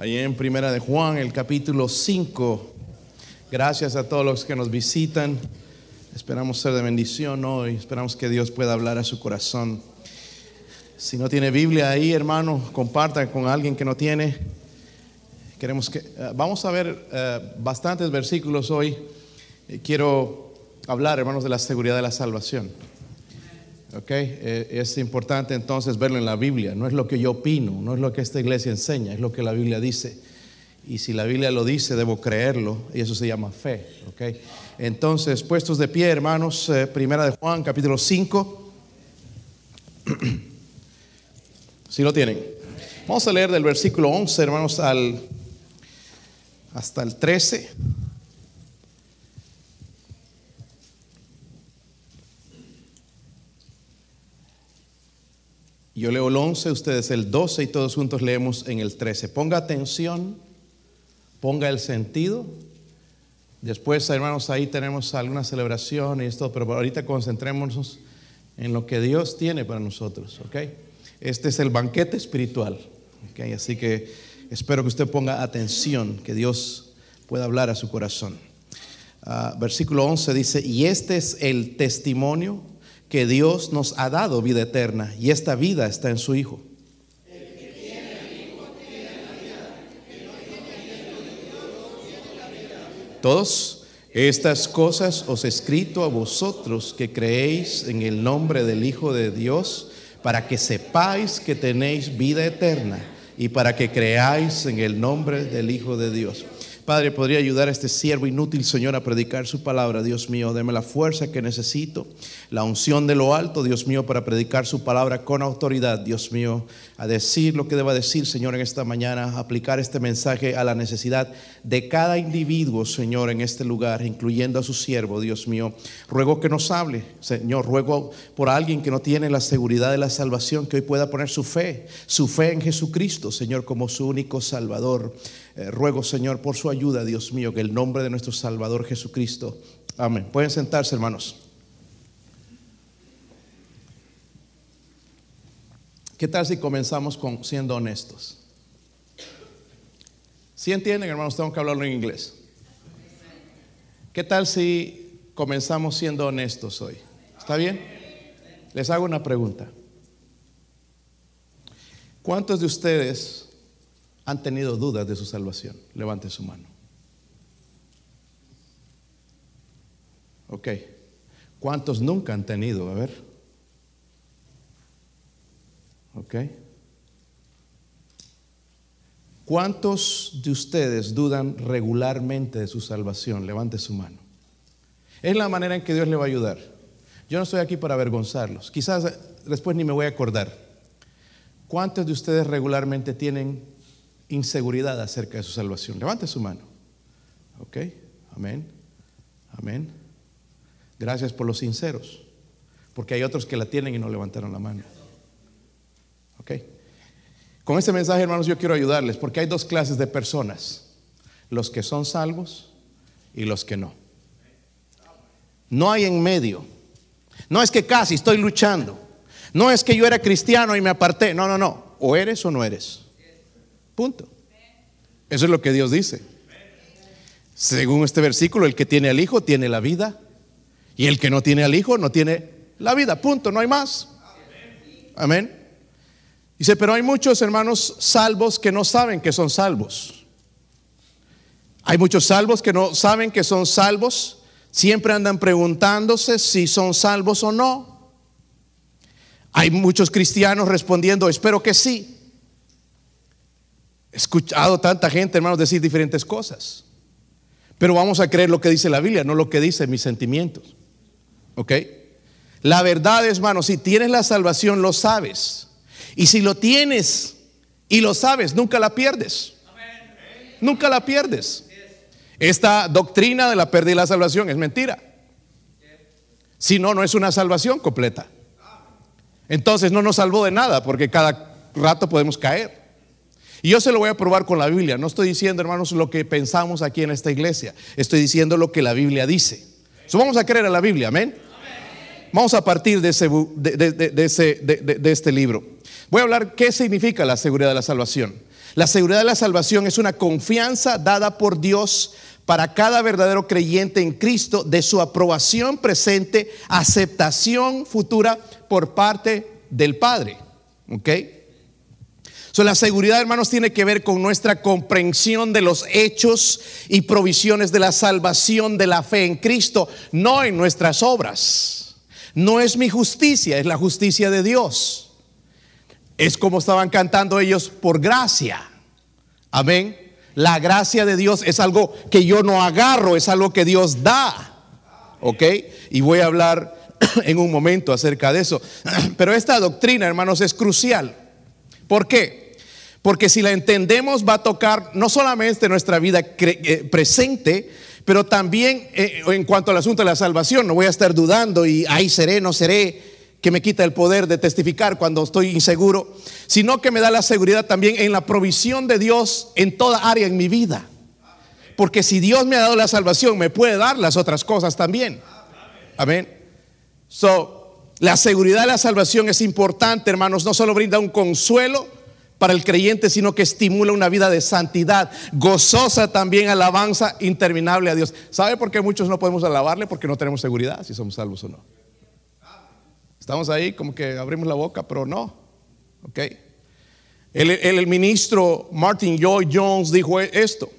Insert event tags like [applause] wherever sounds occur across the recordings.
Ahí en Primera de Juan, el capítulo 5. Gracias a todos los que nos visitan. Esperamos ser de bendición hoy. Esperamos que Dios pueda hablar a su corazón. Si no tiene Biblia ahí, hermano, comparta con alguien que no tiene. Queremos que eh, vamos a ver eh, bastantes versículos hoy. Eh, quiero hablar, hermanos, de la seguridad de la salvación. ¿Ok? Eh, es importante entonces verlo en la Biblia. No es lo que yo opino, no es lo que esta iglesia enseña, es lo que la Biblia dice. Y si la Biblia lo dice, debo creerlo, y eso se llama fe. ¿ok? Entonces, puestos de pie, hermanos, eh, primera de Juan, capítulo 5. [clears throat] si lo tienen. Vamos a leer del versículo 11, hermanos, al, hasta el 13. Yo leo el 11, ustedes el 12 y todos juntos leemos en el 13. Ponga atención, ponga el sentido. Después, hermanos, ahí tenemos alguna celebración y esto, pero ahorita concentrémonos en lo que Dios tiene para nosotros, ¿ok? Este es el banquete espiritual, ¿ok? Así que espero que usted ponga atención, que Dios pueda hablar a su corazón. Uh, versículo 11 dice, y este es el testimonio que Dios nos ha dado vida eterna y esta vida está en su Hijo. Todos estas cosas os he escrito a vosotros que creéis en el nombre del Hijo de Dios, para que sepáis que tenéis vida eterna y para que creáis en el nombre del Hijo de Dios. Padre, podría ayudar a este siervo inútil, Señor, a predicar su palabra. Dios mío, deme la fuerza que necesito, la unción de lo alto, Dios mío, para predicar su palabra con autoridad, Dios mío, a decir lo que deba decir, Señor, en esta mañana, aplicar este mensaje a la necesidad de cada individuo, Señor, en este lugar, incluyendo a su siervo, Dios mío. Ruego que nos hable, Señor, ruego por alguien que no tiene la seguridad de la salvación, que hoy pueda poner su fe, su fe en Jesucristo, Señor, como su único Salvador. Eh, ruego, Señor, por su ayuda, Dios mío, que el nombre de nuestro Salvador Jesucristo. Amén. Pueden sentarse, hermanos. ¿Qué tal si comenzamos con siendo honestos? Si entienden, hermanos, tengo que hablarlo en inglés. ¿Qué tal si comenzamos siendo honestos hoy? ¿Está bien? Les hago una pregunta. ¿Cuántos de ustedes han tenido dudas de su salvación? Levante su mano. Ok. ¿Cuántos nunca han tenido? A ver. Ok. ¿Cuántos de ustedes dudan regularmente de su salvación? Levante su mano. Es la manera en que Dios le va a ayudar. Yo no estoy aquí para avergonzarlos. Quizás después ni me voy a acordar. ¿Cuántos de ustedes regularmente tienen inseguridad acerca de su salvación? Levante su mano. Ok. Amén. Amén. Gracias por los sinceros. Porque hay otros que la tienen y no levantaron la mano. Ok. Con este mensaje, hermanos, yo quiero ayudarles porque hay dos clases de personas: los que son salvos y los que no. No hay en medio. No es que casi estoy luchando. No es que yo era cristiano y me aparté. No, no, no. O eres o no eres. Punto. Eso es lo que Dios dice. Según este versículo, el que tiene al Hijo tiene la vida. Y el que no tiene al Hijo no tiene la vida. Punto. No hay más. Amén. Dice, pero hay muchos hermanos salvos que no saben que son salvos. Hay muchos salvos que no saben que son salvos. Siempre andan preguntándose si son salvos o no. Hay muchos cristianos respondiendo, espero que sí. Escuchado tanta gente, hermanos, decir diferentes cosas. Pero vamos a creer lo que dice la Biblia, no lo que dicen mis sentimientos. ¿Ok? La verdad es, hermano, si tienes la salvación, lo sabes. Y si lo tienes y lo sabes, nunca la pierdes. Nunca la pierdes. Esta doctrina de la pérdida de la salvación es mentira. Si no, no es una salvación completa. Entonces no nos salvó de nada porque cada rato podemos caer. Y yo se lo voy a probar con la Biblia. No estoy diciendo, hermanos, lo que pensamos aquí en esta iglesia. Estoy diciendo lo que la Biblia dice. So, vamos a creer a la Biblia, amén. Vamos a partir de, ese, de, de, de, este libro. Voy a hablar qué significa la seguridad de la salvación. La seguridad de la salvación es una confianza dada por Dios para cada verdadero creyente en Cristo de su aprobación presente, aceptación futura por parte del Padre. ¿Ok? La seguridad, hermanos, tiene que ver con nuestra comprensión de los hechos y provisiones de la salvación de la fe en Cristo, no en nuestras obras. No es mi justicia, es la justicia de Dios. Es como estaban cantando ellos por gracia. Amén. La gracia de Dios es algo que yo no agarro, es algo que Dios da. ¿Ok? Y voy a hablar [clears throat] en un momento acerca de eso. [clears throat] Pero esta doctrina, hermanos, es crucial. ¿Por qué? Porque si la entendemos va a tocar no solamente nuestra vida eh, presente, pero también eh, en cuanto al asunto de la salvación. No voy a estar dudando y ahí seré, no seré, que me quita el poder de testificar cuando estoy inseguro, sino que me da la seguridad también en la provisión de Dios en toda área en mi vida. Porque si Dios me ha dado la salvación, me puede dar las otras cosas también. Amén. So, la seguridad de la salvación es importante, hermanos. No solo brinda un consuelo para el creyente, sino que estimula una vida de santidad, gozosa también alabanza interminable a Dios. ¿Sabe por qué muchos no podemos alabarle? Porque no tenemos seguridad si somos salvos o no. Estamos ahí como que abrimos la boca, pero no. ¿Ok? El, ministro Martin Lloyd Jones dijo esto.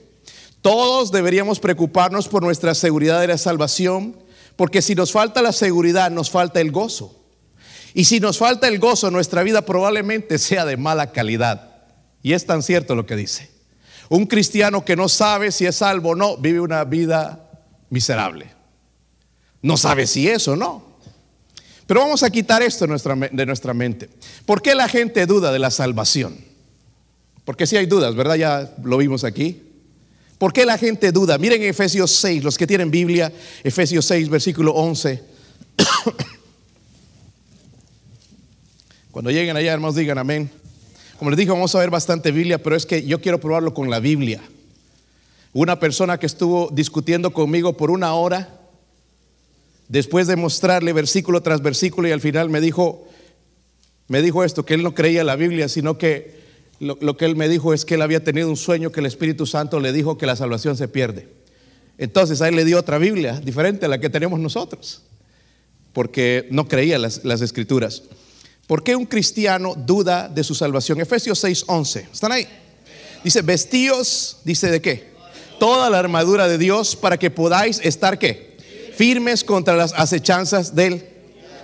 Todos deberíamos preocuparnos por nuestra seguridad de la salvación porque si nos falta la seguridad, nos falta el gozo. Y si nos falta el gozo, nuestra vida probablemente sea de mala calidad. Y es tan cierto lo que dice. Un cristiano que no sabe si es salvo o no, vive una vida miserable. No sabe si es o no. Pero vamos a quitar esto de nuestra, mente. ¿Por qué la gente duda de la salvación? Porque si hay dudas, ¿verdad? Ya lo vimos aquí. ¿Por qué la gente duda? Miren Efesios 6, los que tienen Biblia, Efesios 6, versículo 11. Cuando lleguen allá, hermanos, digan amén. Como les dije, vamos a ver bastante Biblia, pero es que yo quiero probarlo con la Biblia. Una persona que estuvo discutiendo conmigo por una hora, después de mostrarle versículo tras versículo, y al final me dijo, me dijo esto, que él no creía la Biblia, sino que lo, que él me dijo es que él había tenido un sueño que el Espíritu Santo le dijo que la salvación se pierde. Entonces a él le dio otra Biblia diferente a la que tenemos nosotros, porque no creía las, las escrituras. ¿Por qué un cristiano duda de su salvación? Efesios 6:11. ¿Están ahí? Dice, vestíos, dice de qué? Toda la armadura de Dios para que podáis estar qué? Firmes contra las acechanzas del...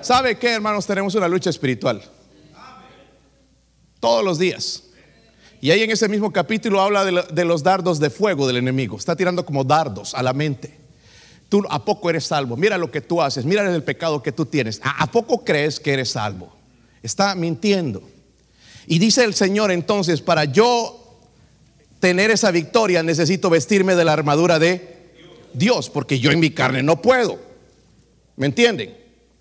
¿Sabe qué, hermanos? Tenemos una lucha espiritual. Todos los días. Y ahí en ese mismo capítulo habla de, los dardos de fuego del enemigo. Está tirando como dardos a la mente. Tú a poco eres salvo. Mira lo que tú haces. Mira el pecado que tú tienes. ¿A, poco crees que eres salvo? Está mintiendo. Y dice el Señor entonces, para yo tener esa victoria necesito vestirme de la armadura de Dios, porque yo en mi carne no puedo. ¿Me entienden?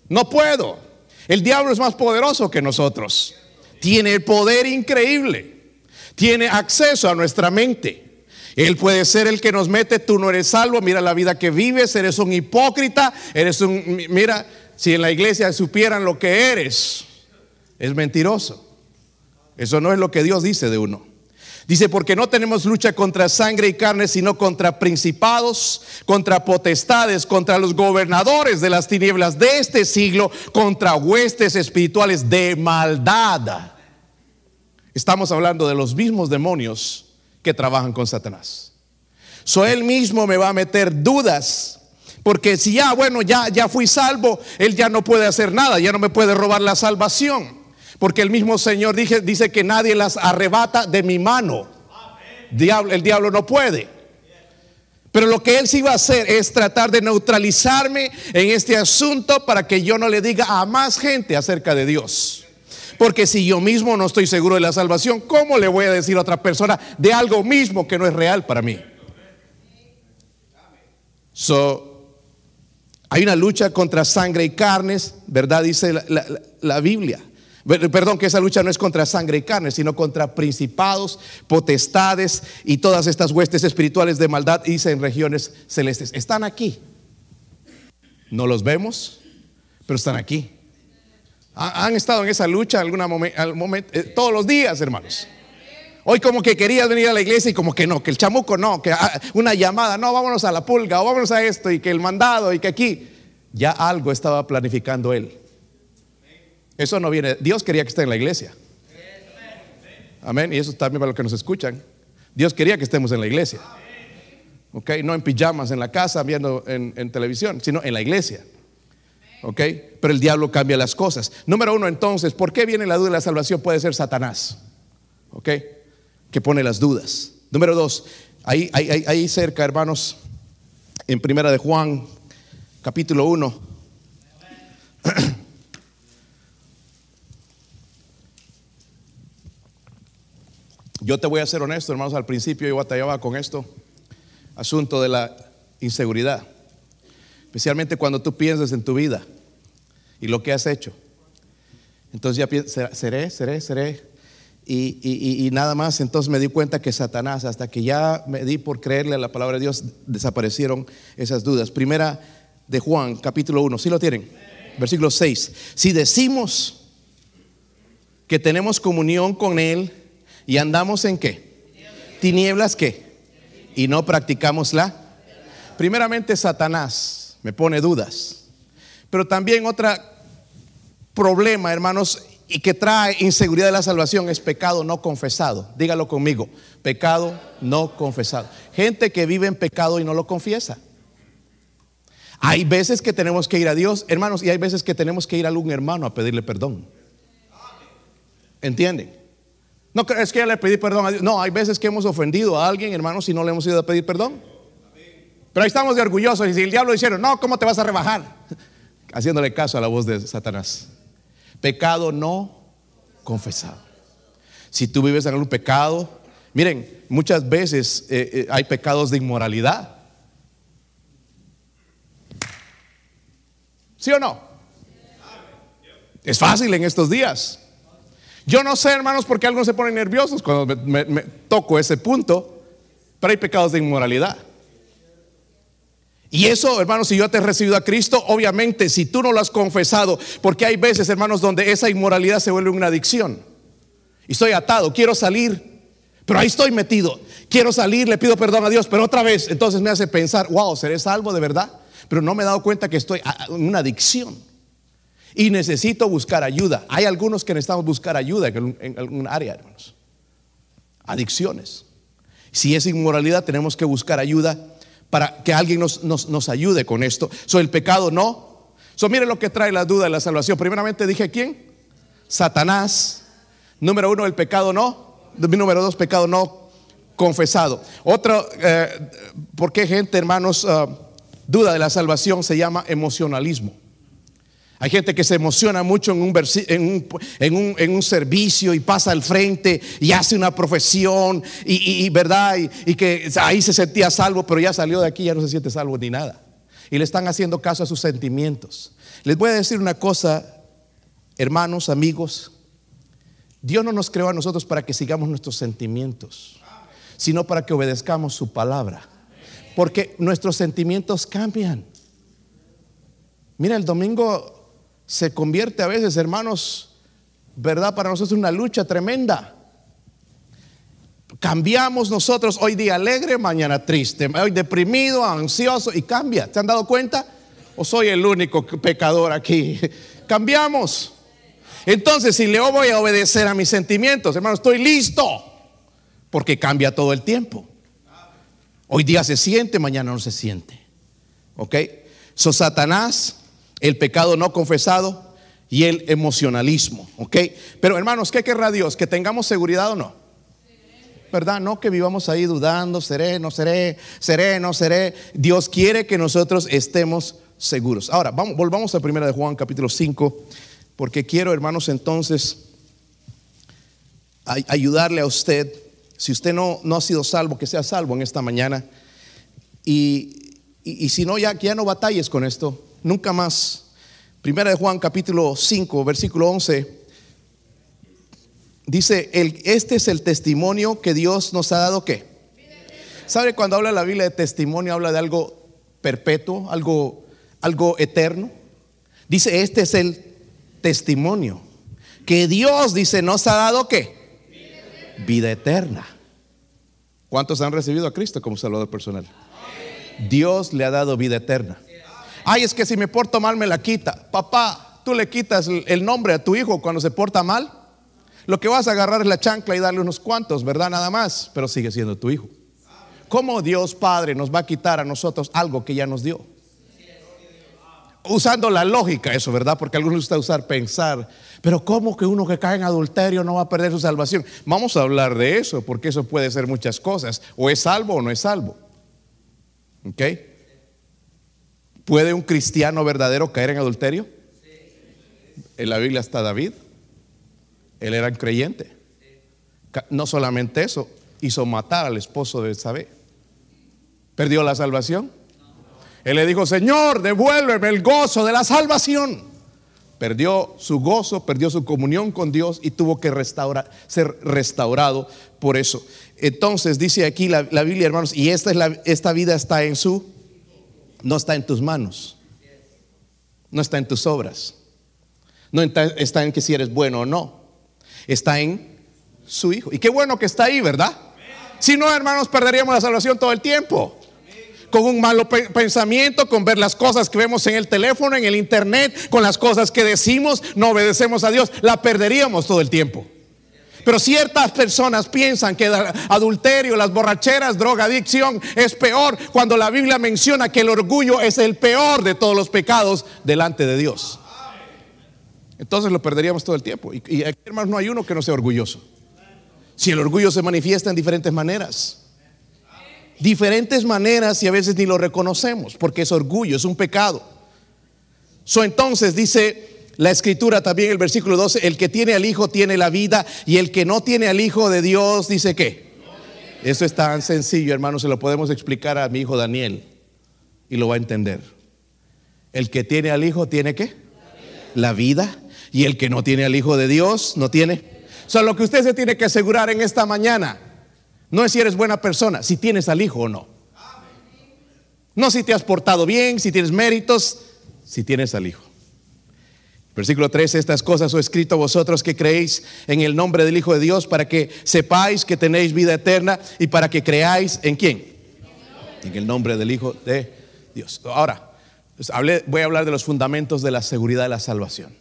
No puedo. El diablo es más poderoso que nosotros. Tiene el poder increíble tiene acceso a nuestra mente. Él puede ser el que nos mete, tú no eres salvo, mira la vida que vives, eres un hipócrita, eres un, mira, si en la iglesia supieran lo que eres, es mentiroso. Eso no es lo que Dios dice de uno. Dice, porque no tenemos lucha contra sangre y carne, sino contra principados, contra potestades, contra los gobernadores de las tinieblas de este siglo, contra huestes espirituales de maldad Estamos hablando de los mismos demonios que trabajan con Satanás. So él mismo me va a meter dudas. Porque si ya, bueno, ya, ya fui salvo, él ya no puede hacer nada, ya no me puede robar la salvación. Porque el mismo Señor dice, dice que nadie las arrebata de mi mano. Diablo, el diablo no puede. Pero lo que él sí va a hacer es tratar de neutralizarme en este asunto para que yo no le diga a más gente acerca de Dios. Porque si yo mismo no estoy seguro de la salvación, ¿cómo le voy a decir a otra persona de algo mismo que no es real para mí? So, hay una lucha contra sangre y carnes, ¿verdad? Dice la, Biblia. Perdón, que esa lucha no es contra sangre y carne, sino contra principados, potestades y todas estas huestes espirituales de maldad, dice en regiones celestes. Están aquí. No los vemos, pero están aquí. ¿Han estado en esa lucha algún momento, eh, todos los días, hermanos? Hoy como que querías venir a la iglesia y como que no, que el chamuco no, que ah, una llamada, no, vámonos a la pulga o vámonos a esto y que el mandado y que aquí. Ya algo estaba planificando él. Eso no viene, Dios quería que esté en la iglesia. Amén. Y eso también para los que nos escuchan. Dios quería que estemos en la iglesia. ¿Ok? No en pijamas en la casa viendo en, en televisión, sino en la iglesia. ¿Ok? Pero el diablo cambia las cosas. Número uno, entonces, ¿por qué viene la duda de la salvación? Puede ser Satanás. ¿Ok? que pone las dudas. Número dos, ahí, ahí, ahí cerca, hermanos, en Primera de Juan, capítulo 1. [clears throat] Yo te voy a ser honesto, hermanos, al principio yo batallaba con esto, asunto de la inseguridad, especialmente cuando tú piensas en tu vida y lo que has hecho. Entonces ya seré, seré, seré, y, nada más, entonces me di cuenta que Satanás, hasta que ya me di por creerle a la palabra de Dios, desaparecieron esas dudas. Primera de Juan, capítulo 1, ¿sí lo tienen? Versículo 6. Si decimos que tenemos comunión con Él y andamos en qué? Tinieblas qué? Y no practicamos la. Primeramente Satanás me pone dudas. Pero también otra problema, hermanos, y que trae inseguridad de la salvación es pecado no confesado. Dígalo conmigo, pecado no confesado. Gente que vive en pecado y no lo confiesa. Hay veces que tenemos que ir a Dios, hermanos, y hay veces que tenemos que ir a algún hermano a pedirle perdón. ¿Entienden? No es que ya le pedí perdón a Dios. No, hay veces que hemos ofendido a alguien, hermanos, y no le hemos ido a pedir perdón. Pero ahí estamos de orgullosos. Y si el diablo dijeron, no, ¿cómo te vas a rebajar? Haciéndole caso a la voz de Satanás. Pecado no confesado. Si tú vives en algún pecado, miren, muchas veces eh, eh, hay pecados de inmoralidad. ¿Sí o no? Es fácil en estos días. Yo no sé, hermanos, por qué algunos se ponen nerviosos cuando me toco ese punto, pero hay pecados de inmoralidad. Y eso, hermanos, si yo te he recibido a Cristo, obviamente, si tú no lo has confesado, porque hay veces, hermanos, donde esa inmoralidad se vuelve una adicción. Y estoy atado, quiero salir, pero ahí estoy metido. Quiero salir, le pido perdón a Dios, pero otra vez, entonces me hace pensar, wow, ¿seré salvo de verdad? Pero no me he dado cuenta que estoy en una adicción. Y necesito buscar ayuda. Hay algunos que necesitamos buscar ayuda en algún área, hermanos. Adicciones. Si es inmoralidad, tenemos que buscar ayuda para que alguien nos, ayude con esto. So, el pecado no. So, mire lo que trae la duda de la salvación. Primeramente dije quién? Satanás. Número uno, el pecado no. Número dos, pecado no confesado. Otro, eh, ¿por qué gente, hermanos, ah, duda de la salvación se llama emocionalismo? Hay gente que se emociona mucho en un, en un, servicio y pasa al frente y hace una profesión y, verdad y, que ahí se sentía salvo, pero ya salió de aquí ya no se siente salvo ni nada. Y le están haciendo caso a sus sentimientos. Les voy a decir una cosa, hermanos, amigos. Dios no nos creó a nosotros para que sigamos nuestros sentimientos, sino para que obedezcamos su palabra. Porque nuestros sentimientos cambian. Mira, el domingo se convierte a veces, hermanos, ¿verdad? Para nosotros es una lucha tremenda. Cambiamos nosotros hoy día alegre, mañana triste, hoy deprimido, ansioso y cambia. ¿Se han dado cuenta? ¿O soy el único pecador aquí? [laughs] Cambiamos. Entonces, si le voy a obedecer a mis sentimientos, hermano, estoy listo. Porque cambia todo el tiempo. Hoy día se siente, mañana no se siente. ¿Ok? So Satanás el pecado no confesado y el emocionalismo. ¿Ok? Pero hermanos, ¿qué querrá Dios? ¿Que tengamos seguridad o no? ¿Verdad? No que vivamos ahí dudando, seré, no seré, seré, no seré. Dios quiere que nosotros estemos seguros. Ahora, vamos, volvamos a 1 de Juan capítulo 5, porque quiero, hermanos, entonces ayudarle a usted. Si usted no, no ha sido salvo, que sea salvo en esta mañana. Y, y si no, ya, ya no batalles con esto nunca más. Primera de Juan capítulo 5, versículo 11. Dice, el, este es el testimonio que Dios nos ha dado ¿qué? ¿Sabe cuando habla la Biblia de testimonio habla de algo perpetuo, algo, algo eterno? Dice, este es el testimonio que Dios dice nos ha dado qué? Vida eterna. ¿Cuántos han recibido a Cristo como Salvador personal? Dios le ha dado vida eterna. Ay, es que si me porto mal me la quita. Papá, tú le quitas el nombre a tu hijo cuando se porta mal. Lo que vas a agarrar es la chancla y darle unos cuantos, ¿verdad? Nada más, pero sigue siendo tu hijo. ¿Cómo Dios Padre nos va a quitar a nosotros algo que ya nos dio? Usando la lógica, eso, ¿verdad? Porque algunos gusta usar pensar. Pero ¿cómo que uno que cae en adulterio no va a perder su salvación? Vamos a hablar de eso, porque eso puede ser muchas cosas. O es salvo o no es salvo. ¿Ok? ¿Puede un cristiano verdadero caer en adulterio? En la Biblia está David. Él era un creyente. No solamente eso, hizo matar al esposo de Sabé. ¿Perdió la salvación? Él le dijo, Señor, devuélveme el gozo de la salvación. Perdió su gozo, perdió su comunión con Dios y tuvo que restaurar, ser restaurado por eso. Entonces dice aquí la, Biblia, hermanos, y esta, esta vida está en su, no está en tus manos, no está en tus obras, no está en que si eres bueno o no, está en su Hijo. Y qué bueno que está ahí, ¿verdad? Si no, hermanos, perderíamos la salvación todo el tiempo. Con un malo pensamiento, con ver las cosas que vemos en el teléfono, en el internet, con las cosas que decimos, no obedecemos a Dios, la perderíamos todo el tiempo. Pero ciertas personas piensan que adulterio, las borracheras, droga, adicción es peor cuando la Biblia menciona que el orgullo es el peor de todos los pecados delante de Dios. Entonces lo perderíamos todo el tiempo. Y, aquí, hermanos, no hay uno que no sea orgulloso. Si el orgullo se manifiesta en diferentes maneras. Diferentes maneras y a veces ni lo reconocemos porque es orgullo, es un pecado. So, entonces dice la escritura también el versículo 12, el que tiene al Hijo tiene la vida y el que no tiene al Hijo de Dios dice qué. Eso es tan sencillo, hermanos, se lo podemos explicar a mi hijo Daniel y lo va a entender. El que tiene al Hijo tiene qué? La vida y el que no tiene al Hijo de Dios no tiene. O sea, lo que usted se tiene que asegurar en esta mañana no es si eres buena persona, si tienes al Hijo o no. No si te has portado bien, si tienes méritos, si tienes al Hijo. Versículo 13, estas cosas os he escrito a vosotros que creéis en el nombre del Hijo de Dios para que sepáis que tenéis vida eterna y para que creáis en quién. En el nombre del Hijo de Dios. Ahora, voy a hablar de los fundamentos de la seguridad de la salvación.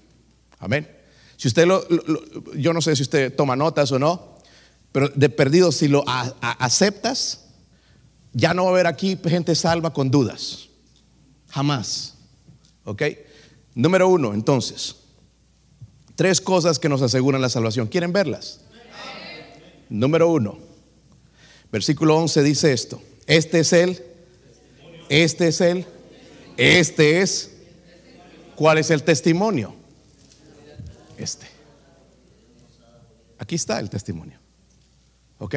Amén. Si usted lo, yo no sé si usted toma notas o no, pero de perdido, si lo aceptas, ya no va a haber aquí gente salva con dudas. Jamás. ¿Ok? Número uno, entonces, tres cosas que nos aseguran la salvación. ¿Quieren verlas? Número uno, versículo 11 dice esto. Este es él, este es él, este es. ¿Cuál es el testimonio? este. Aquí está el testimonio. ¿Ok?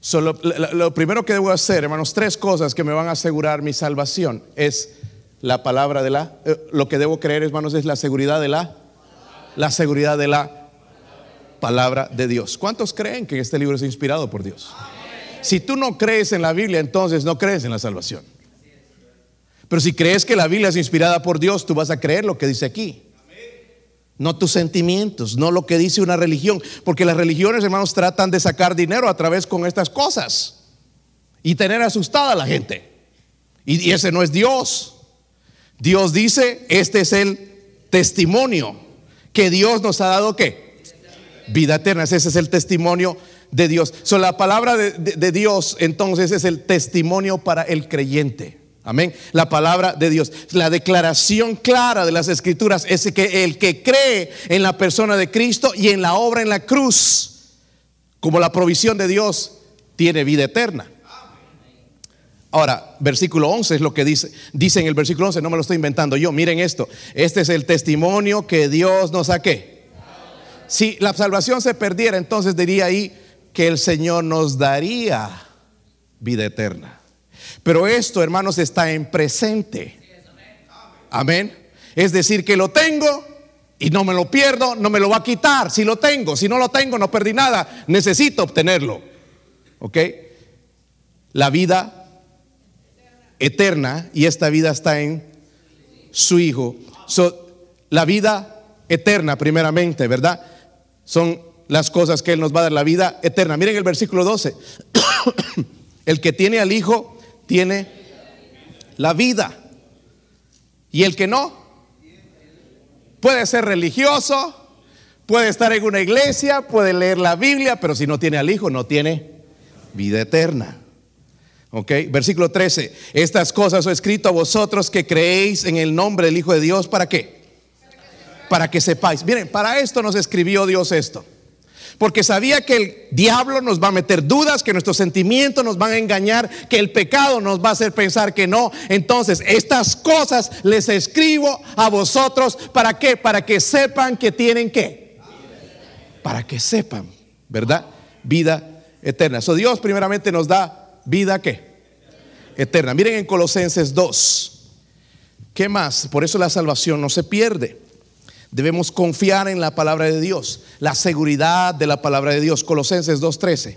Solo, lo, primero que debo hacer, hermanos, tres cosas que me van a asegurar mi salvación es la palabra de la, eh, lo que debo creer, hermanos, es la seguridad de la, la seguridad de la palabra de Dios. ¿Cuántos creen que este libro es inspirado por Dios? Si tú no crees en la Biblia, entonces no crees en la salvación. Pero si crees que la Biblia es inspirada por Dios, tú vas a creer lo que dice aquí no tus sentimientos, no lo que dice una religión, porque las religiones, hermanos, tratan de sacar dinero a través con estas cosas y tener asustada a la gente. Y, ese no es Dios. Dios dice, este es el testimonio que Dios nos ha dado qué? Vida eterna, ese es el testimonio de Dios. So, la palabra de Dios entonces es el testimonio para el creyente. Amén. La palabra de Dios. La declaración clara de las escrituras es que el que cree en la persona de Cristo y en la obra en la cruz, como la provisión de Dios, tiene vida eterna. Ahora, versículo 11 es lo que dice, dice en el versículo 11, no me lo estoy inventando yo, miren esto, este es el testimonio que Dios nos saque. Si la salvación se perdiera, entonces diría ahí que el Señor nos daría vida eterna. Pero esto, hermanos, está en presente. Amén. Es decir, que lo tengo y no me lo pierdo, no me lo va a quitar. Si lo tengo, si no lo tengo, no perdí nada. Necesito obtenerlo. ¿Ok? La vida eterna y esta vida está en su Hijo. la vida eterna, primeramente, ¿verdad? Son las cosas que Él nos va a dar, la vida eterna. Miren el versículo 12. [coughs] el que tiene al Hijo tiene la vida. Y el que no, puede ser religioso, puede estar en una iglesia, puede leer la Biblia, pero si no tiene al Hijo, no tiene vida eterna. Ok, versículo 13. Estas cosas he escrito a vosotros que creéis en el nombre del Hijo de Dios. ¿Para qué? Para que sepáis. Miren, para esto nos escribió Dios esto. Porque sabía que el diablo nos va a meter dudas, que nuestros sentimientos nos van a engañar, que el pecado nos va a hacer pensar que no. Entonces, estas cosas les escribo a vosotros. ¿Para qué? Para que sepan que tienen qué. Para que sepan, ¿verdad? Vida eterna. So Dios primeramente nos da vida qué? Eterna. Miren en Colosenses 2. ¿Qué más? Por eso la salvación no se pierde. Debemos confiar en la palabra de Dios, la seguridad de la palabra de Dios. Colosenses 2.13.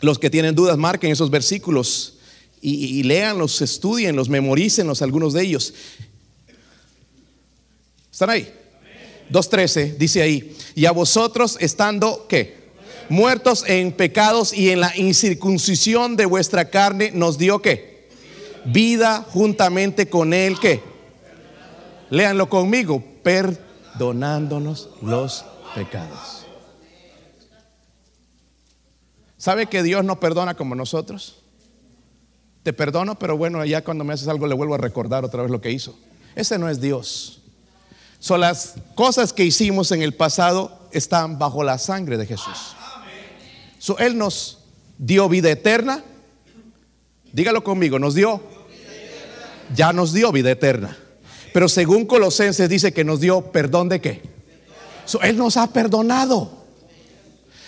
Los que tienen dudas, marquen esos versículos y, y leanlos, estudienlos, memorícenlos, algunos de ellos. ¿Están ahí? 2.13 dice ahí, y a vosotros estando, ¿qué? Muertos en pecados y en la incircuncisión de vuestra carne, nos dio qué? Vida juntamente con él, ¿qué? Léanlo conmigo, perdonándonos los pecados. ¿Sabe que Dios no perdona como nosotros? Te perdono, pero bueno, ya cuando me haces algo le vuelvo a recordar otra vez lo que hizo. Ese no es Dios. Son las cosas que hicimos en el pasado están bajo la sangre de Jesús él nos dio vida eterna. Dígalo conmigo, nos dio. Ya nos dio vida eterna. Pero según Colosenses dice que nos dio perdón de qué. él nos ha perdonado.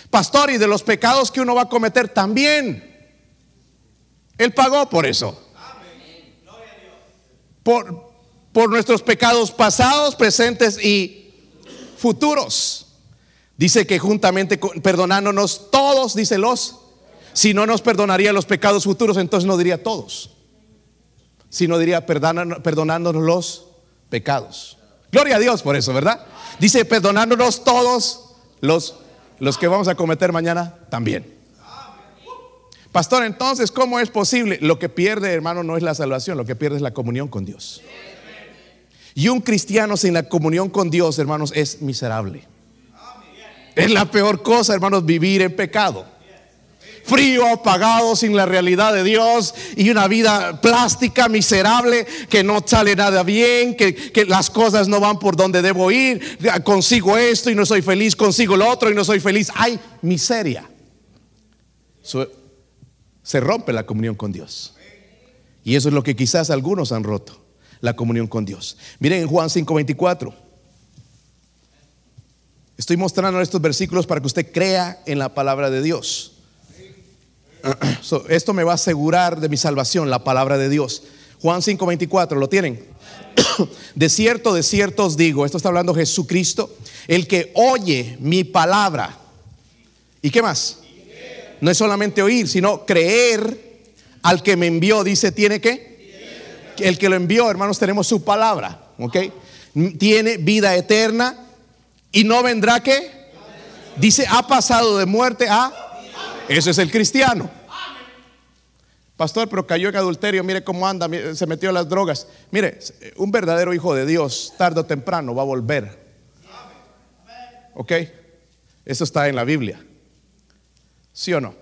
Pastor, y de los pecados que uno va a cometer también. Él pagó por eso. Por, por nuestros pecados pasados, presentes y futuros. Dice que juntamente perdonándonos todos, dice los, si no nos perdonaría los pecados futuros, entonces no diría todos, sino diría perdonándonos los pecados. Gloria a Dios por eso, ¿verdad? Dice perdonándonos todos los, los que vamos a cometer mañana también. Pastor, entonces, ¿cómo es posible? Lo que pierde, hermano, no es la salvación, lo que pierde es la comunión con Dios. Y un cristiano sin la comunión con Dios, hermanos, es miserable. Es la peor cosa, hermanos, vivir en pecado. Frío, apagado, sin la realidad de Dios y una vida plástica, miserable, que no sale nada bien, que, las cosas no van por donde debo ir, consigo esto y no soy feliz, consigo lo otro y no soy feliz. Hay miseria. se rompe la comunión con Dios. Y eso es lo que quizás algunos han roto, la comunión con Dios. Miren en Juan 5:24. Estoy mostrando estos versículos para que usted crea en la palabra de Dios. [clears throat] esto me va a asegurar de mi salvación, la palabra de Dios. Juan 5:24, ¿lo tienen? [clears throat] de cierto, de cierto os digo, esto está hablando Jesucristo, el que oye mi palabra. ¿Y qué más? No es solamente oír, sino creer al que me envió, dice, tiene que. El que lo envió, hermanos, tenemos su palabra, ¿ok? Tiene vida eterna y no vendrá que dice ha pasado de muerte a eso es el cristiano. Pastor pero cayó en adulterio mire cómo anda se metió en las drogas. Mire un verdadero hijo de Dios tarde o temprano va a volver. Ok eso está en la Biblia. Sí o no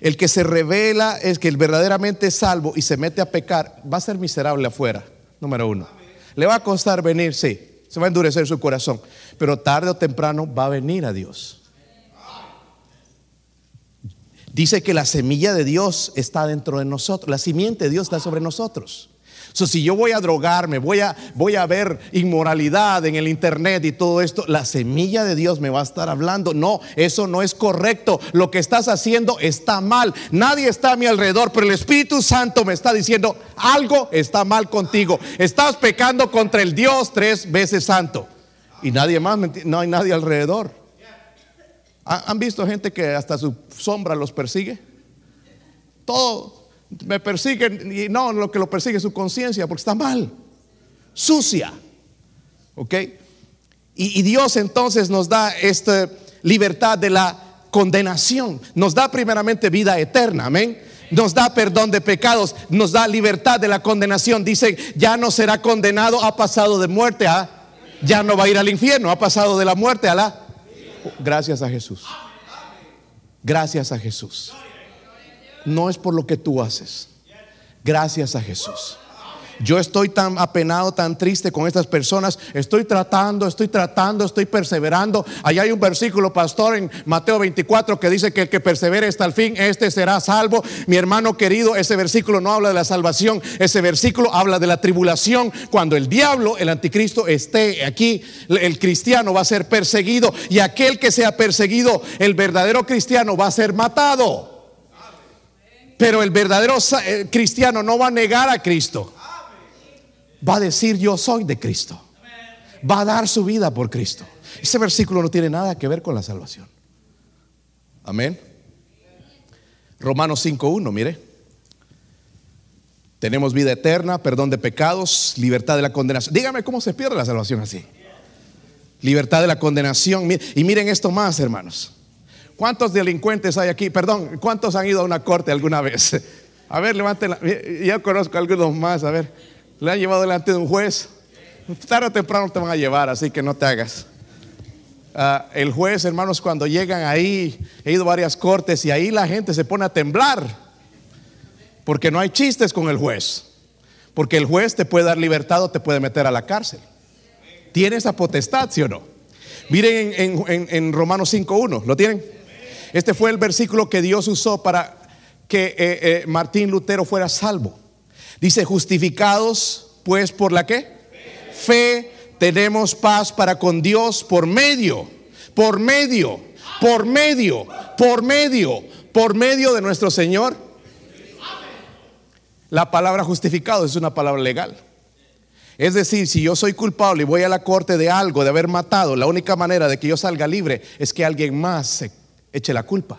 el que se revela es que el verdaderamente es salvo y se mete a pecar va a ser miserable afuera número uno. Le va a costar venir sí se va a endurecer su corazón. Pero tarde o temprano va a venir a Dios. Dice que la semilla de Dios está dentro de nosotros. La simiente de Dios está sobre nosotros si yo voy a drogarme, voy a, voy a ver inmoralidad en el internet y todo esto, la semilla de Dios me va a estar hablando. No, eso no es correcto. Lo que estás haciendo está mal. Nadie está a mi alrededor, pero el Espíritu Santo me está diciendo, algo está mal contigo. Estás pecando contra el Dios tres veces santo. Y nadie más, no hay nadie alrededor. ¿Han visto gente que hasta su sombra los persigue? Todo me persiguen y no, lo que lo persigue es su conciencia porque está mal, sucia. ¿Ok? Y, Dios entonces nos da esta libertad de la condenación. Nos da primeramente vida eterna, amén. Nos da perdón de pecados, nos da libertad de la condenación. Dice, ya no será condenado, ha pasado de muerte a, ya no va a ir al infierno, ha pasado de la muerte a la... Gracias a Jesús. Gracias a Jesús. No es por lo que tú haces. Gracias a Jesús. Yo estoy tan apenado, tan triste con estas personas. Estoy tratando, estoy tratando, estoy perseverando. Allá hay un versículo, pastor, en Mateo 24 que dice que el que persevere hasta el fin, este será salvo. Mi hermano querido, ese versículo no habla de la salvación. Ese versículo habla de la tribulación. Cuando el diablo, el anticristo, esté aquí, el cristiano va a ser perseguido. Y aquel que sea perseguido, el verdadero cristiano, va a ser matado. Pero el verdadero eh, cristiano no va a negar a Cristo va a decir yo soy de Cristo. Va a dar su vida por Cristo. Ese versículo no tiene nada que ver con la salvación. Amén. Romanos 5.1, mire. Tenemos vida eterna, perdón de pecados, libertad de la condenación. Dígame cómo se pierde la salvación así. Libertad de la condenación. Y miren esto más, hermanos. ¿Cuántos delincuentes hay aquí? Perdón, ¿cuántos han ido a una corte alguna vez? [laughs] A ver, levanten. Yo conozco algunos más, a ver. Le han llevado delante de un juez. Tarde o temprano te van a llevar, así que no te hagas. Ah, el juez, hermanos, cuando llegan ahí, he ido a varias cortes y ahí la gente se pone a temblar. Porque no hay chistes con el juez. Porque el juez te puede dar libertad o te puede meter a la cárcel. Tiene esa potestad, ¿sí o no? Miren en, Romanos 5.1, ¿lo tienen? Este fue el versículo que Dios usó para que eh, eh, Martín Lutero fuera salvo. Dice, justificados pues por la qué? Fe. tenemos paz para con Dios por medio, por medio, por medio, por medio, por medio de nuestro Señor. La palabra justificado es una palabra legal. Es decir, si yo soy culpable y voy a la corte de algo, de haber matado, la única manera de que yo salga libre es que alguien más se eche la culpa.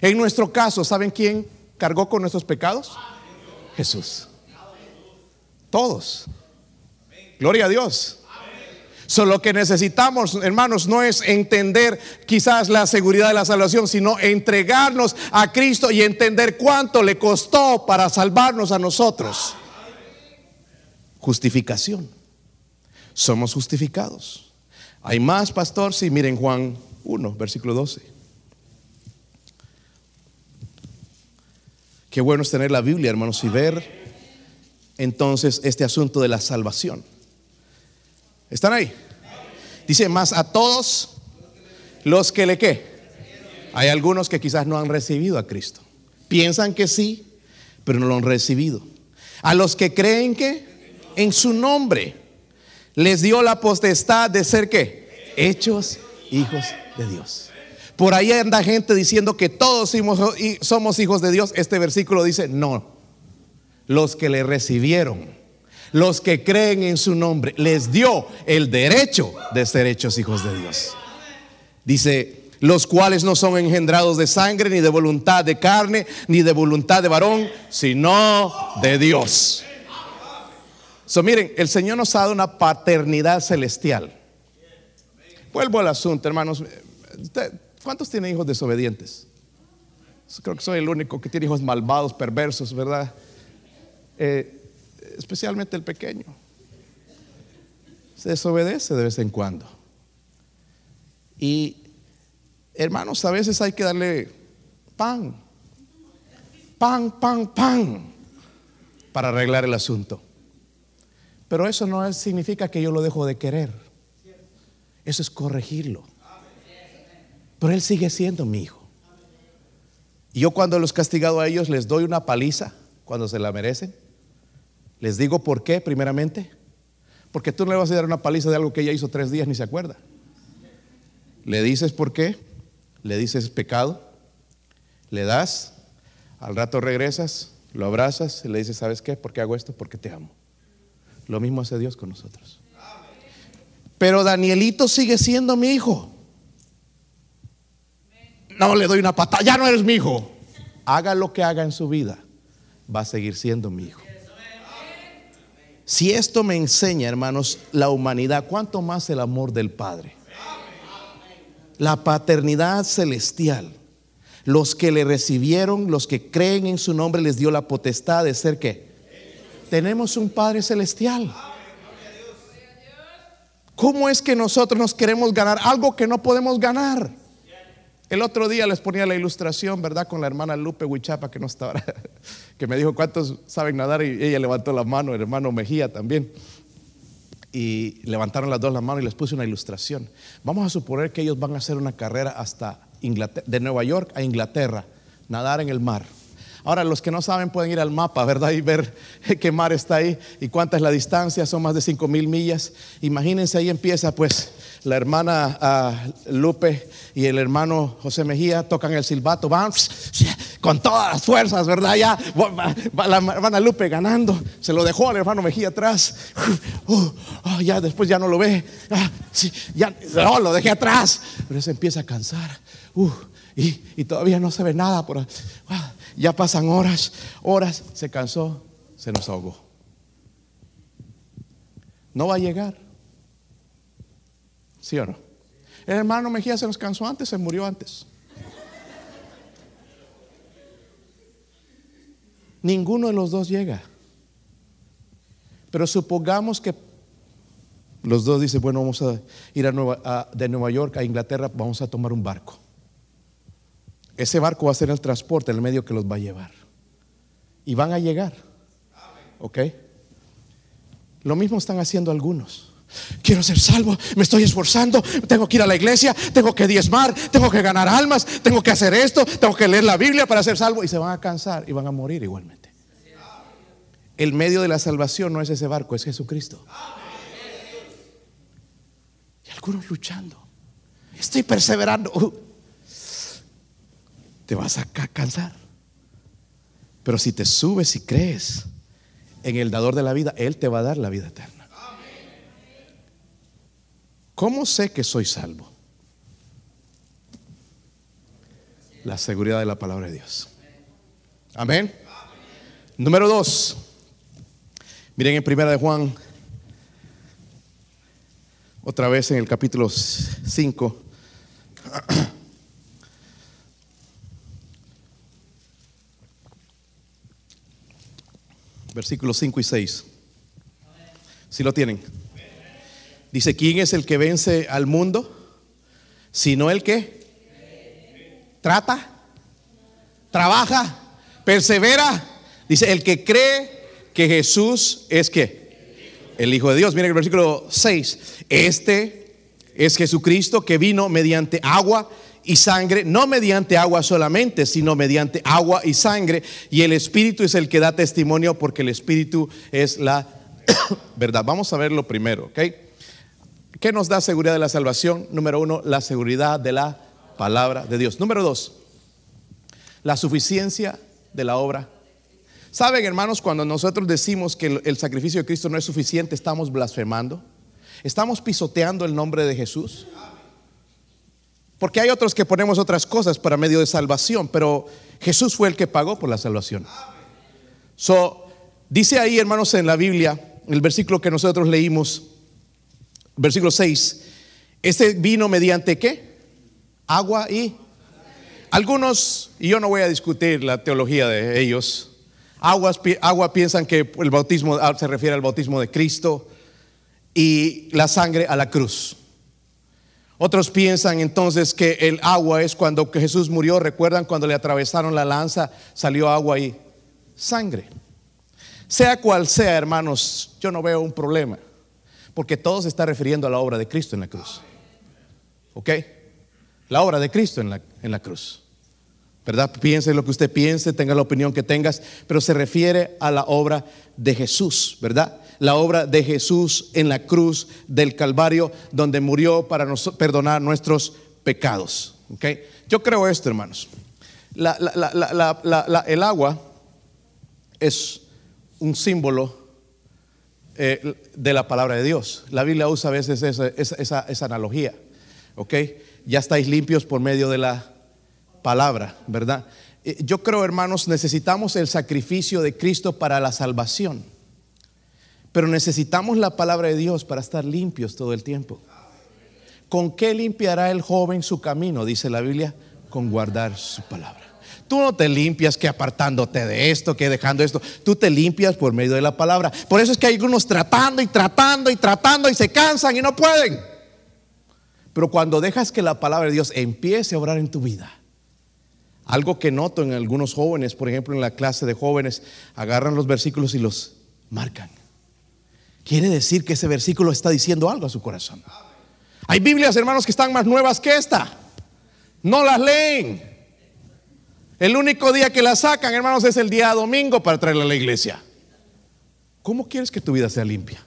En nuestro caso, ¿saben quién cargó con nuestros pecados? Jesús. Todos. Gloria a Dios. Solo que necesitamos, hermanos, no es entender quizás la seguridad de la salvación, sino entregarnos a Cristo y entender cuánto le costó para salvarnos a nosotros. Justificación. Somos justificados. Hay más, pastor, si miren Juan 1, versículo 12. Qué bueno es tener la Biblia, hermanos, y ver entonces este asunto de la salvación. ¿Están ahí? Dice, más a todos los que le qué. Hay algunos que quizás no han recibido a Cristo. Piensan que sí, pero no lo han recibido. A los que creen que en su nombre les dio la potestad de ser qué? Hechos hijos de Dios. Por ahí anda gente diciendo que todos somos hijos de Dios. Este versículo dice, no, los que le recibieron, los que creen en su nombre, les dio el derecho de ser hechos hijos de Dios. Dice, los cuales no son engendrados de sangre, ni de voluntad de carne, ni de voluntad de varón, sino de Dios. So, miren, el Señor nos ha dado una paternidad celestial. Vuelvo al asunto, hermanos. ¿Cuántos tienen hijos desobedientes? Creo que soy el único que tiene hijos malvados, perversos, ¿verdad? Eh, especialmente el pequeño. Se desobedece de vez en cuando. Y hermanos, a veces hay que darle pan, pan, pan, pan, para arreglar el asunto. Pero eso no significa que yo lo dejo de querer. Eso es corregirlo. Pero Él sigue siendo mi hijo. Y yo cuando los castigado a ellos les doy una paliza cuando se la merecen. Les digo por qué, primeramente. Porque tú no le vas a dar una paliza de algo que ella hizo tres días ni se acuerda. Le dices por qué, le dices pecado, le das, al rato regresas, lo abrazas y le dices, ¿sabes qué? ¿Por qué hago esto? Porque te amo. Lo mismo hace Dios con nosotros. Pero Danielito sigue siendo mi hijo no le doy una patada, ya no eres mi hijo. Haga lo que haga en su vida, va a seguir siendo mi hijo. Si esto me enseña, hermanos, la humanidad, ¿cuánto más el amor del Padre? La paternidad celestial. Los que le recibieron, los que creen en su nombre, les dio la potestad de ser qué? Tenemos un Padre celestial. ¿Cómo es que nosotros nos queremos ganar algo que no podemos ganar? El otro día les ponía la ilustración, ¿verdad? Con la hermana Lupe Huichapa, que no estaba, [laughs] que me dijo cuántos saben nadar y ella levantó la mano, el hermano Mejía también. Y levantaron las dos la mano y les puse una ilustración. Vamos a suponer que ellos van a hacer una carrera hasta Inglaterra, de Nueva York a Inglaterra, nadar en el mar. Ahora, los que no saben pueden ir al mapa, ¿verdad? Y ver [laughs] qué mar está ahí y cuánta es la distancia, son más de 5 mil millas. Imagínense, ahí empieza pues la hermana ah, Lupe y el hermano José Mejía tocan el silbato, van [laughs] con todas las fuerzas, ¿verdad? Ya va, la hermana Lupe ganando, se lo dejó al hermano Mejía atrás, uh, [laughs] ya después ya no lo ve, ah, ya no, lo dejé atrás, pero se empieza a cansar, y, todavía no se ve nada, por, ah, ya pasan horas, horas, se cansó, se nos ahogó. No va a llegar. ¿Sí o no? El hermano Mejía se nos cansó antes, se murió antes. Ninguno de los dos llega. Pero supongamos que los dos dicen, bueno, vamos a ir de Nueva York a Inglaterra, vamos a tomar un barco. Ese barco va a ser el transporte, el medio que los va a llevar. Y van a llegar. ¿Ok? Lo mismo están haciendo algunos. Quiero ser salvo, me estoy esforzando, tengo que ir a la iglesia, tengo que diezmar, tengo que ganar almas, tengo que hacer esto, tengo que leer la Biblia para ser salvo y se van a cansar y van a morir igualmente. El medio de la salvación no es ese barco, es Jesucristo. Y algunos luchando. Estoy perseverando. Uh, te vas a cansar. Pero si te subes y crees en el dador de la vida, Él te va a dar la vida eterna. ¿Cómo sé que soy salvo? La seguridad de la palabra de Dios. Amén. Número dos. Miren en primera de Juan, otra vez en el capítulo 5. [clears throat] Versículos 5 y 6. Si lo tienen. Dice, ¿quién es el que vence al mundo? Sino el que trata, trabaja, persevera. Dice, el que cree que Jesús es que el Hijo de Dios. Miren el versículo 6. Este es Jesucristo que vino mediante agua y sangre, no mediante agua solamente, sino mediante agua y sangre. Y el Espíritu es el que da testimonio porque el Espíritu es la [coughs] verdad. Vamos a verlo primero, ¿ok? ¿Qué nos da seguridad de la salvación? Número uno, la seguridad de la palabra de Dios. Número dos, la suficiencia de la obra. Saben, hermanos, cuando nosotros decimos que el sacrificio de Cristo no es suficiente, estamos blasfemando. Estamos pisoteando el nombre de Jesús. Porque hay otros que ponemos otras cosas para medio de salvación, pero Jesús fue el que pagó por la salvación. So, dice ahí, hermanos, en la Biblia, el versículo que nosotros leímos, versículo 6. Este vino mediante qué? Agua y algunos, y yo no voy a discutir la teología de ellos, aguas, agua piensan que el bautismo ah, se refiere al bautismo de Cristo y la sangre a la cruz. Otros piensan entonces que el agua es cuando Jesús murió, recuerdan cuando le atravesaron la lanza, salió agua y sangre. Sea cual sea, hermanos, yo no veo un problema. Porque todo se está refiriendo a la obra de Cristo en la cruz. ¿Ok? La obra de Cristo en la, en la cruz. ¿Verdad? Piense lo que usted piense, tenga la opinión que tengas, pero se refiere a la obra de Jesús, ¿verdad? La obra de Jesús en la cruz del Calvario, donde murió para perdonar nuestros pecados. ¿ok? Yo creo esto, hermanos. el agua es un símbolo eh, de la palabra de Dios. La Biblia usa a veces esa, analogía. ¿Ok? Ya estáis limpios por medio de la palabra, ¿verdad? Eh, yo creo, hermanos, necesitamos el sacrificio de Cristo para la salvación. Pero necesitamos la palabra de Dios para estar limpios todo el tiempo. ¿Con qué limpiará el joven su camino? Dice la Biblia, con guardar su palabra. Tú no te limpias que apartándote de esto, que dejando esto. Tú te limpias por medio de la palabra. Por eso es que hay algunos tratando y tratando y tratando y se cansan y no pueden. Pero cuando dejas que la palabra de Dios empiece a obrar en tu vida, algo que noto en algunos jóvenes, por ejemplo en la clase de jóvenes, agarran los versículos y los marcan. Quiere decir que ese versículo está diciendo algo a su corazón. Hay Biblias, hermanos, que están más nuevas que esta. No las leen. El único día que las sacan, hermanos, es el día domingo para traerla a la iglesia. ¿Cómo quieres que tu vida sea limpia?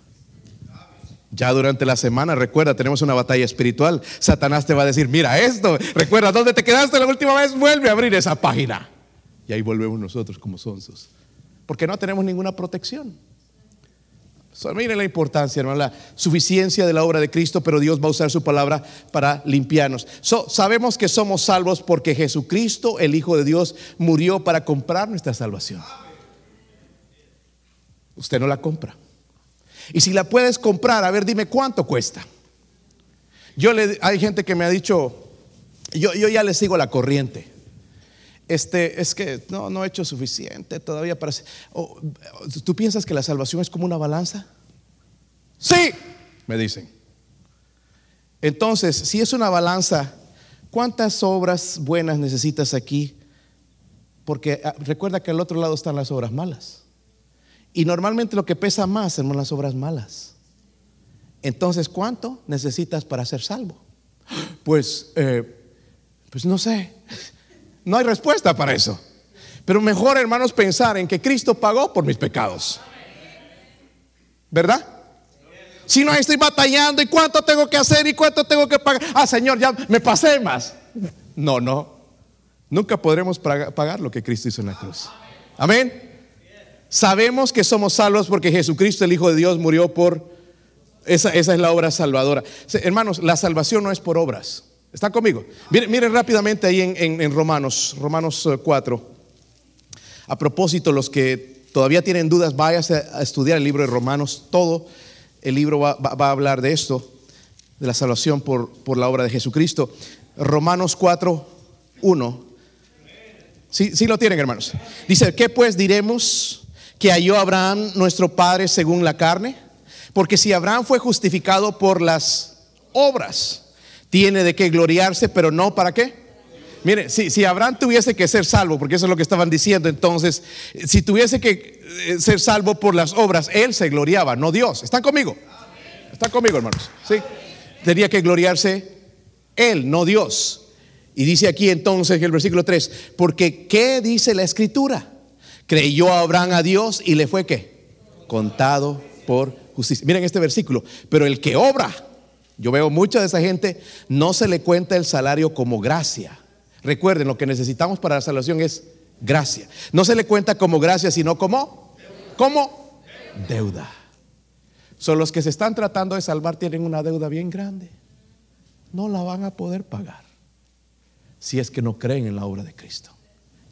Ya durante la semana, recuerda, tenemos una batalla espiritual. Satanás te va a decir, mira esto, recuerda, ¿dónde te quedaste la última vez? Vuelve a abrir esa página. Y ahí volvemos nosotros como sonsos. Porque no tenemos ninguna protección. Miren la importancia, hermano, la suficiencia de la obra de Cristo, pero Dios va a usar su palabra para limpiarnos. sabemos que somos salvos porque Jesucristo, el Hijo de Dios, murió para comprar nuestra salvación. Usted no la compra. Y si la puedes comprar, a ver, dime cuánto cuesta. Yo le, hay gente que me ha dicho, yo ya le sigo la corriente. Este, es que no, no he hecho suficiente todavía para... ¿Tú piensas que la salvación es como una balanza? Sí, me dicen. Entonces, si es una balanza, ¿cuántas obras buenas necesitas aquí? Porque ah, recuerda que al otro lado están las obras malas. Y normalmente lo que pesa más son las obras malas. Entonces, ¿cuánto necesitas para ser salvo? Pues, eh, pues no sé. No hay respuesta para eso. Pero mejor, hermanos, pensar en que Cristo pagó por mis pecados. ¿Verdad? Si no estoy batallando y cuánto tengo que hacer y cuánto tengo que pagar. Ah, Señor, ya me pasé más. No, no. Nunca podremos pagar lo que Cristo hizo en la cruz. Amén. Sabemos que somos salvos porque Jesucristo, el Hijo de Dios, murió por... Esa, es la obra salvadora. Hermanos, la salvación no es por obras. ¿Están conmigo? Miren, rápidamente ahí en, Romanos, Romanos 4. Eh, a propósito, los que todavía tienen dudas, váyase a estudiar el libro de Romanos. Todo el libro va, a hablar de esto, de la salvación por, por la obra de Jesucristo. Romanos 4, 1. Sí, sí lo tienen, hermanos. Dice, ¿qué pues diremos? que halló Abraham nuestro padre según la carne? Porque si Abraham fue justificado por las obras, tiene de qué gloriarse, pero no para qué. Mire, si, si, Abraham tuviese que ser salvo, porque eso es lo que estaban diciendo, entonces, si tuviese que eh, ser salvo por las obras, él se gloriaba, no Dios. ¿Están conmigo? ¿Están conmigo, hermanos? Sí. Tenía que gloriarse él, no Dios. Y dice aquí entonces el versículo 3, porque ¿qué dice la escritura? Creyó Abraham a Dios y le fue qué? Contado por justicia. Miren este versículo. Pero el que obra, yo veo mucha de esa gente, no se le cuenta el salario como gracia. Recuerden, lo que necesitamos para la salvación es gracia. No se le cuenta como gracia, sino como, como deuda. Son los que se están tratando de salvar tienen una deuda bien grande. No la van a poder pagar si es que no creen en la obra de Cristo.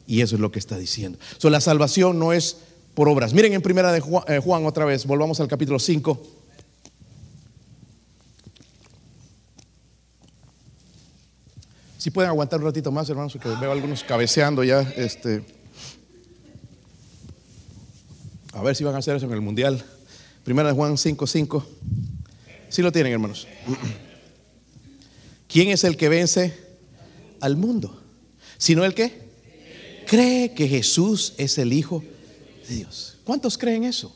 Y eso es lo que está diciendo. So, la salvación no es por obras. Miren en primera de Juan, eh, Juan otra vez, volvamos al capítulo 5. Si pueden aguantar un ratito más, hermanos, porque veo algunos cabeceando ya. Este, a ver si van a hacer eso en el mundial. Primera de Juan 5, 5. Si lo tienen, hermanos. [clears throat] ¿Quién es el que vence al mundo? Sino el que cree que Jesús es el Hijo de Dios. ¿Cuántos creen eso?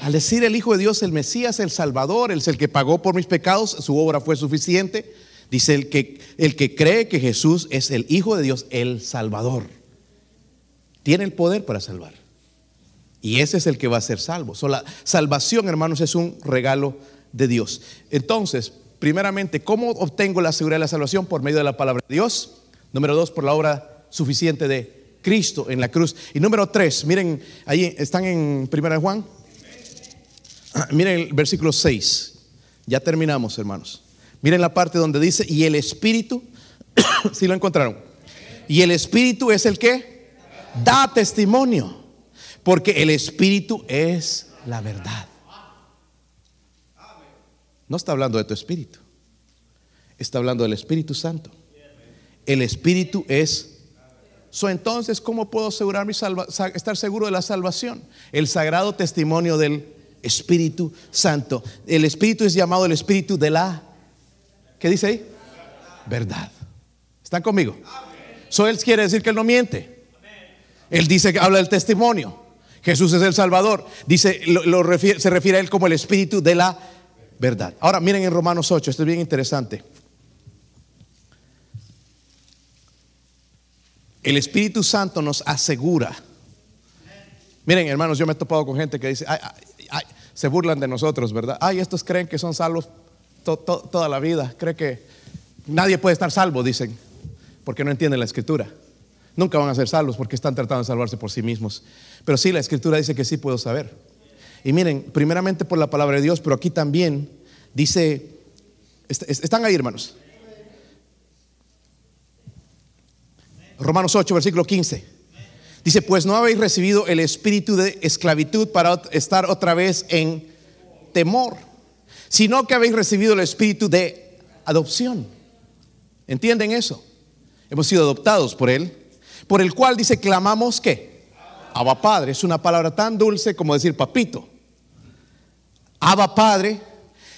Al decir el Hijo de Dios, el Mesías, el Salvador, el, el que pagó por mis pecados, su obra fue suficiente. Dice el que, el que cree que Jesús es el Hijo de Dios, el Salvador. Tiene el poder para salvar. Y ese es el que va a ser salvo. la salvación, hermanos, es un regalo de Dios. Entonces, primeramente, ¿cómo obtengo la seguridad de la salvación? Por medio de la palabra de Dios. Número dos, por la obra suficiente de Cristo en la cruz. Y número tres, miren, ahí están en Primera de Juan. [clears throat] Miren el versículo 6. Ya terminamos, hermanos. Miren la parte donde dice, y el Espíritu, [coughs] si lo encontraron. Y el Espíritu es el que da testimonio, porque el Espíritu es la verdad. No está hablando de tu espíritu. Está hablando del Espíritu Santo. El Espíritu es... So, entonces, ¿cómo puedo asegurar mi estar seguro de la salvación? El sagrado testimonio del Espíritu Santo. El Espíritu es llamado el Espíritu de la... ¿Qué dice ahí? Verdad. ¿Están conmigo? So, él quiere decir que él no miente. Él dice que habla del testimonio. Jesús es el Salvador. Dice, se refiere a él como el Espíritu de la verdad. Ahora miren en Romanos 8, esto es bien interesante. El Espíritu Santo nos asegura. Miren, hermanos, yo me he topado con gente que dice, se burlan de nosotros, ¿verdad? Ay, estos creen que son salvos toda la vida. Creen que nadie puede estar salvo, dicen, porque no entienden la escritura. Nunca van a ser salvos porque están tratando de salvarse por sí mismos. Pero sí, la escritura dice que sí puedo saber. Y miren, primeramente por la palabra de Dios, pero aquí también dice, están ahí hermanos. Romanos 8, versículo 15. Dice, pues no habéis recibido el espíritu de esclavitud para estar otra vez en temor, sino que habéis recibido el espíritu de adopción. ¿Entienden eso? Hemos sido adoptados por Él, por el cual dice, clamamos que Abba Padre. Es una palabra tan dulce como decir papito. Abba Padre,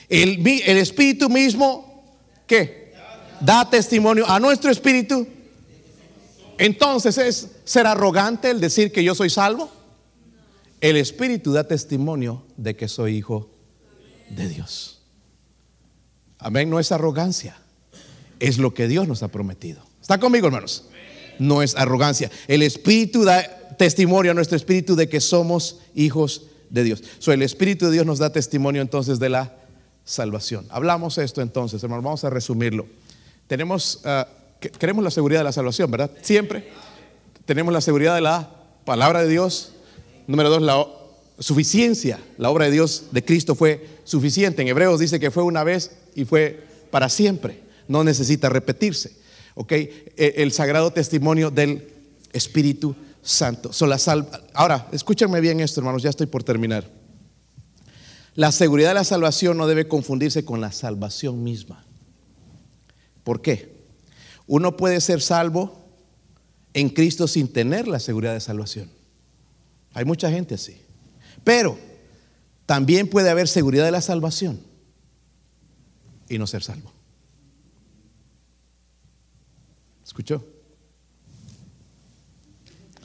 el, el Espíritu mismo, ¿qué? Da testimonio a nuestro espíritu entonces es ser arrogante el decir que yo soy salvo. El Espíritu da testimonio de que soy hijo de Dios. Amén, no es arrogancia, es lo que Dios nos ha prometido. ¿Está conmigo, hermanos? No es arrogancia. El Espíritu da testimonio a nuestro Espíritu de que somos hijos de Dios. So, el Espíritu de Dios nos da testimonio entonces de la salvación. Hablamos esto entonces, hermanos, vamos a resumirlo. Tenemos... Ah, queremos la seguridad de la salvación, ¿verdad? Siempre tenemos la seguridad de la palabra de Dios. Número dos, la suficiencia. La obra de Dios de Cristo fue suficiente. En Hebreos dice que fue una vez y fue para siempre. No necesita repetirse. ¿Ok? E, el sagrado testimonio del Espíritu Santo. Ahora, escúchenme bien esto, hermanos, ya estoy por terminar. La seguridad de la salvación no debe confundirse con la salvación misma. ¿Por qué? Uno puede ser salvo en Cristo sin tener la seguridad de salvación. Hay mucha gente así. Pero también puede haber seguridad de la salvación y no ser salvo. ¿Escuchó?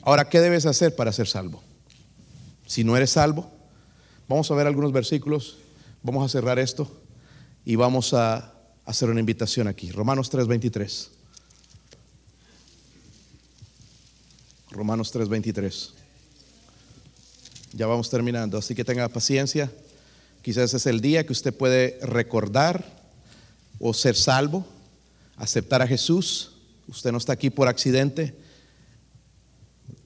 Ahora, ¿qué debes hacer para ser salvo? Si no eres salvo, vamos a ver algunos versículos, vamos a cerrar esto y vamos a hacer una invitación aquí. Romanos 3:23. Romanos 3:23. Ya vamos terminando, así que tenga paciencia. Quizás es el día que usted puede recordar o ser salvo, aceptar a Jesús. Usted no está aquí por accidente.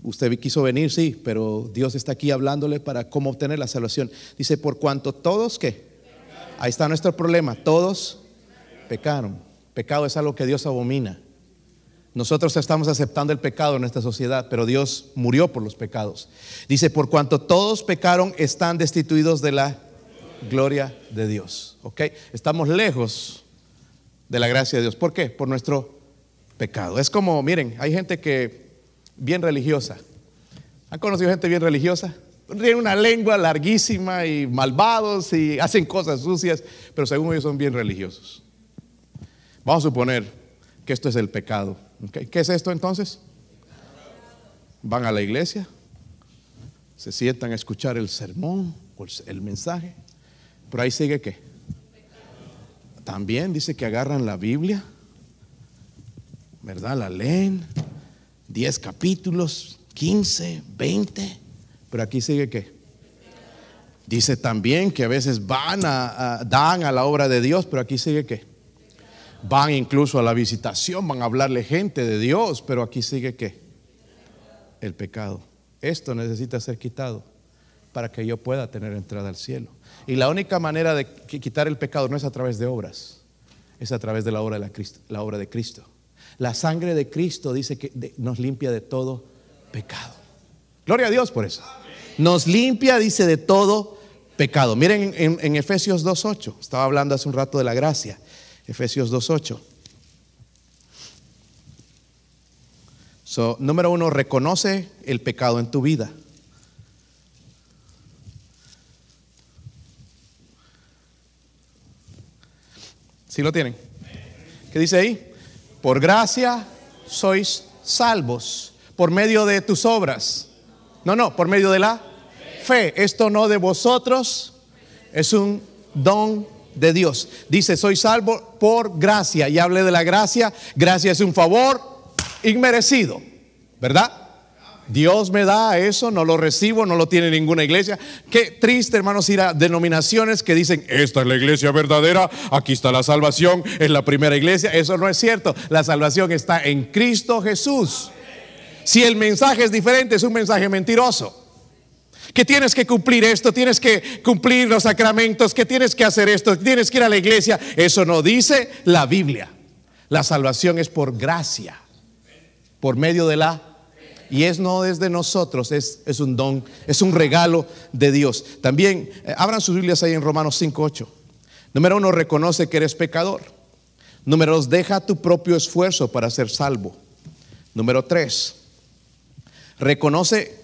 Usted quiso venir, sí, pero Dios está aquí hablándole para cómo obtener la salvación. Dice, por cuanto todos que, ahí está nuestro problema, todos pecaron. Pecado es algo que Dios abomina. Nosotros estamos aceptando el pecado en esta sociedad, pero Dios murió por los pecados. Dice, por cuanto todos pecaron, están destituidos de la gloria de Dios. ¿Ok? Estamos lejos de la gracia de Dios. ¿Por qué? Por nuestro pecado. Es como, miren, hay gente que, bien religiosa. ¿Han conocido gente bien religiosa? Tienen una lengua larguísima y malvados y hacen cosas sucias, pero según ellos son bien religiosos. Vamos a suponer que esto es el pecado. ¿Qué es esto entonces? Van a la iglesia, se sientan a escuchar el sermón o el mensaje, pero ahí sigue qué. También dice que agarran la Biblia, ¿verdad? La leen, 10 capítulos, 15, 20, pero aquí sigue qué. Dice también que a veces van a, dan a la obra de Dios, pero aquí sigue qué Van incluso a la visitación, van a hablarle gente de Dios, pero aquí sigue qué? El pecado. Esto necesita ser quitado para que yo pueda tener entrada al cielo. Y la única manera de quitar el pecado no es a través de obras, es a través de la obra de, la, obra de Cristo. La sangre de Cristo dice que nos limpia de todo pecado. Gloria a Dios por eso. Nos limpia, dice, de todo pecado. Miren en, en Efesios 2.8, estaba hablando hace un rato de la gracia. Efesios 2.8. So, número uno, reconoce el pecado en tu vida. ¿Sí lo tienen? ¿Qué dice ahí? Por gracia sois salvos por medio de tus obras. No, no, por medio de la fe. Esto no de vosotros, es un don de Dios. Dice, soy salvo por gracia. Y hable de la gracia. Gracia es un favor inmerecido, ¿verdad? Dios me da eso, no lo recibo, no lo tiene ninguna iglesia. Qué triste, hermanos, ir a denominaciones que dicen, esta es la iglesia verdadera, aquí está la salvación, es la primera iglesia. Eso no es cierto. La salvación está en Cristo Jesús. Si el mensaje es diferente, es un mensaje mentiroso. Que tienes que cumplir esto, tienes que cumplir los sacramentos, que tienes que hacer esto, tienes que ir a la iglesia. Eso no dice la Biblia. La salvación es por gracia, por medio de la y es no desde nosotros, es, es, un don, es un regalo de Dios. También eh, abran sus Biblias ahí en Romanos 5.8. Número uno, reconoce que eres pecador. Número dos, deja tu propio esfuerzo para ser salvo. Número tres, reconoce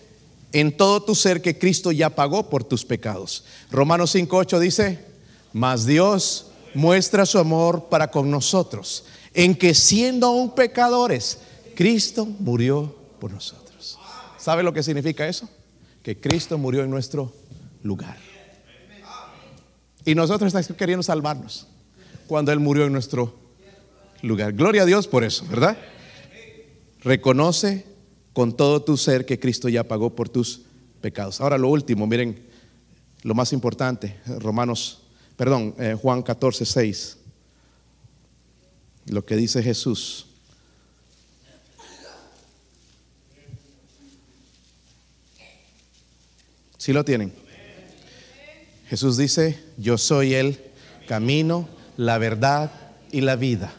en todo tu ser que Cristo ya pagó por tus pecados. Romanos 5.8 dice, mas Dios muestra su amor para con nosotros, en que siendo aún pecadores, Cristo murió por nosotros. ¿Sabe lo que significa eso? Que Cristo murió en nuestro lugar. Y nosotros estamos queriendo salvarnos cuando Él murió en nuestro lugar. Gloria a Dios por eso, ¿verdad? Reconoce con todo tu ser que Cristo ya pagó por tus pecados. Ahora lo último, miren, lo más importante, Romanos, perdón, eh, Juan 14, 6, lo que dice Jesús. ¿Sí lo tienen? Jesús dice, yo soy el camino, la verdad y la vida.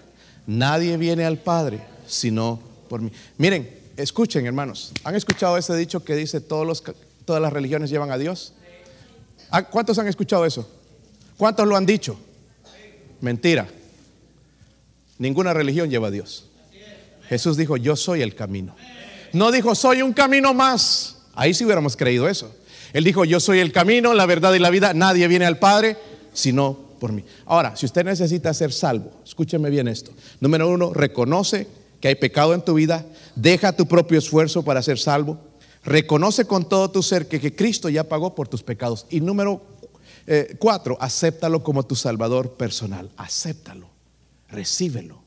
Nadie viene al Padre sino por mí. Miren, escuchen hermanos, ¿han escuchado ese dicho que dice todos los, todas las religiones llevan a Dios? Ah, ¿Cuántos han escuchado eso? ¿Cuántos lo han dicho? Mentira. Ninguna religión lleva a Dios. Jesús dijo, yo soy el camino. No dijo, soy un camino más. Ahí sí hubiéramos creído eso. Él dijo, yo soy el camino, la verdad y la vida. Nadie viene al Padre sino por mí. Ahora, si usted necesita ser salvo, escúcheme bien esto. Número uno, reconoce que hay pecado en tu vida. Deja tu propio esfuerzo para ser salvo. Reconoce con todo tu ser que, Cristo ya pagó por tus pecados. Y número eh, cuatro, acéptalo como tu Salvador personal. Acéptalo, recíbelo.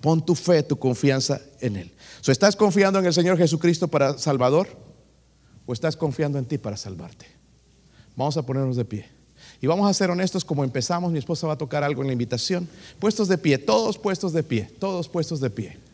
Pon tu fe, tu confianza en Él. So, ¿Estás confiando en el Señor Jesucristo para Salvador? ¿O estás confiando en ti para salvarte? Vamos a ponernos de pie. Y vamos a ser honestos como empezamos. Mi esposa va a tocar algo en la invitación. Puestos de pie, todos puestos de pie, todos puestos de pie.